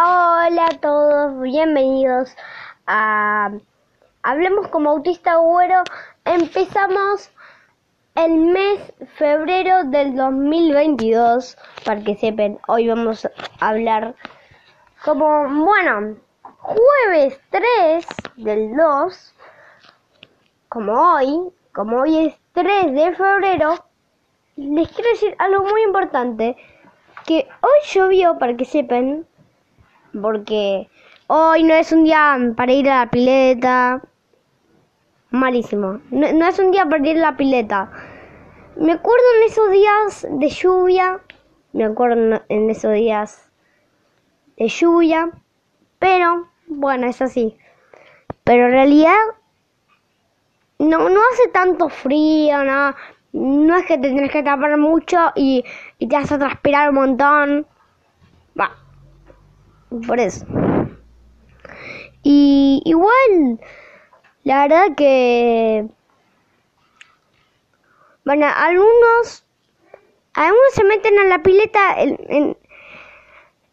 Hola a todos, bienvenidos a Hablemos como autista güero. Empezamos el mes febrero del 2022, para que sepan, hoy vamos a hablar como, bueno, jueves 3 del 2, como hoy, como hoy es 3 de febrero, les quiero decir algo muy importante, que hoy llovió, para que sepan, porque hoy no es un día para ir a la pileta, malísimo, no, no es un día para ir a la pileta. Me acuerdo en esos días de lluvia, me acuerdo en esos días de lluvia, pero bueno, es así. Pero en realidad no, no hace tanto frío, no, no es que te tienes que tapar mucho y, y te a transpirar un montón. Va, por eso. Y igual, la verdad que bueno, algunos, algunos se meten a la pileta en,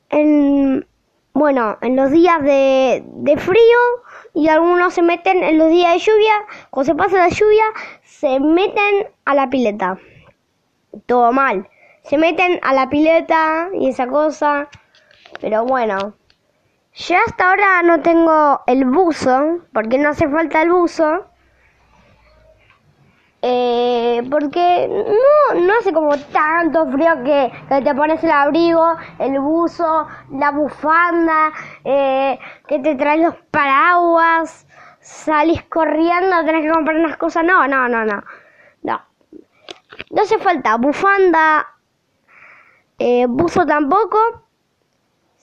en, bueno, en los días de, de, frío y algunos se meten en los días de lluvia. Cuando se pasa la lluvia, se meten a la pileta. Todo mal. Se meten a la pileta y esa cosa. Pero bueno. Yo hasta ahora no tengo el buzo, porque no hace falta el buzo. Eh, porque no, no hace como tanto frío que, te pones el abrigo, el buzo, la bufanda, eh, que te traes los paraguas, salís corriendo, tenés que comprar unas cosas. No, no, no, no. No, no hace falta bufanda, eh, buzo tampoco.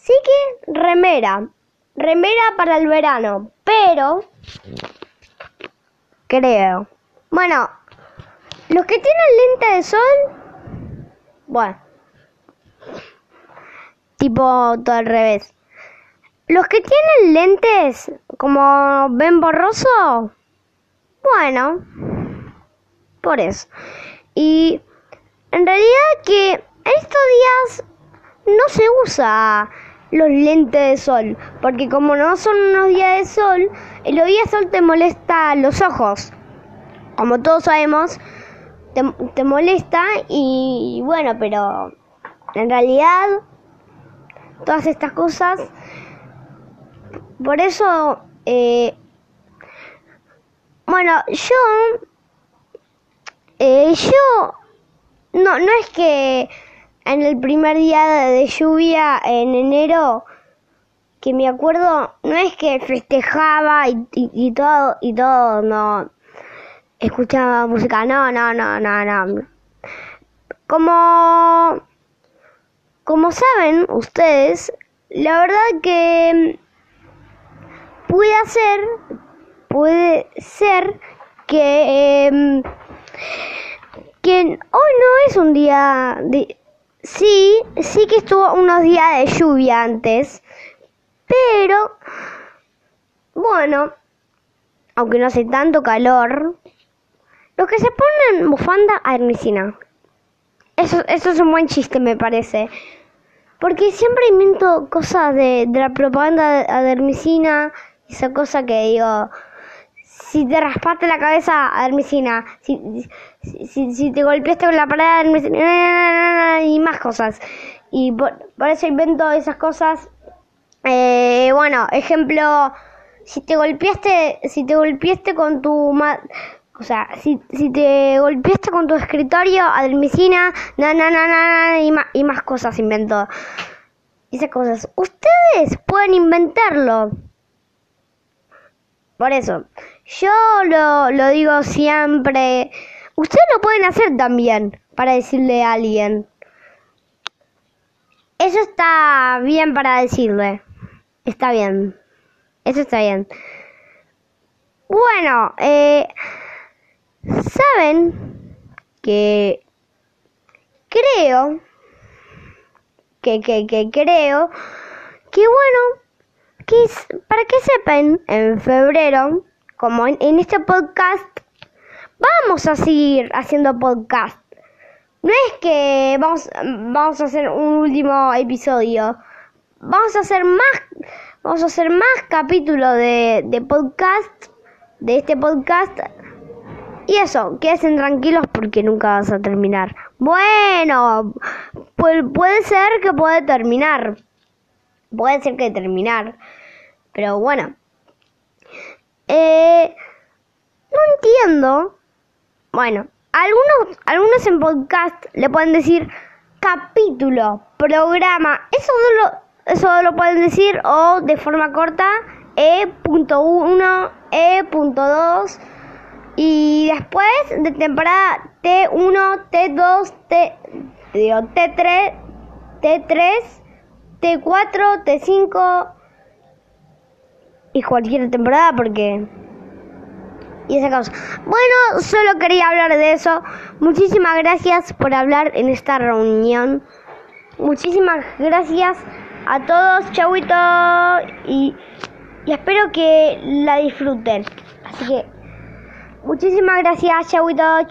Sí que remera, remera para el verano, pero creo. Bueno, los que tienen lente de sol, bueno, tipo todo al revés. Los que tienen lentes, como ven borroso, bueno, por eso. Y en realidad que estos días no se usa los lentes de sol, porque como no son unos días de sol, el día de sol te molesta los ojos. Como todos sabemos, te, molesta y bueno, pero en realidad todas estas cosas, por eso, eh, bueno, yo, eh, yo, no, no es que en el primer día de lluvia en enero, que me acuerdo, no es que festejaba y, y todo, y todo, no escuchaba música. No, no, no, no, no. Como, como saben ustedes, la verdad que puede ser, puede ser que, em, que hoy no es un día. Sí, sí que estuvo unos días de lluvia antes, pero bueno, aunque no hace tanto calor, los que se ponen bufanda a Hermesina. Eso, eso es un buen chiste, me parece. Porque siempre invento cosas de, la propaganda de Hermesina. Esa cosa que digo. Si te raspaste la cabeza a Hermesina. Si, si, te golpeaste con la pared a Hermesina. Y más cosas. Y por, eso invento esas cosas. Eh, bueno, ejemplo. Si te golpeaste. Si te golpeaste con tu o sea, si, si te golpeaste con tu escritorio, admicina, na, na, na, na, y, más, y más cosas inventó. Esas cosas. Ustedes pueden inventarlo. Por eso, yo lo, lo digo siempre. Ustedes lo pueden hacer también para decirle a alguien. Eso está bien para decirle. Está bien. Eso está bien. Bueno, eh, saben que creo que, que, que creo que bueno que para que sepan en febrero como en, en este podcast vamos a seguir haciendo podcast no es que vamos, vamos a hacer un último episodio. vamos a hacer más, vamos a hacer más capítulos de, de podcast, de este podcast. Y eso, quédense tranquilos porque nunca vas a terminar. Bueno, pues puede ser que puede terminar. Puede ser que terminar. Pero bueno. Eh, no entiendo. Bueno, algunos, algunos en podcast le pueden decir capítulo, programa. Eso lo, eso lo pueden decir o de forma corta E.1, E.2 y después de temporada T1, T2, T, digo, T3, T3, T4, T5 y cualquier temporada porque y esa causa. Bueno, solo quería hablar de eso. Muchísimas gracias por hablar en esta reunión. Muchísimas gracias a todos, chauito y, y espero que la disfruten. Así que muchísimas gracias, chauito.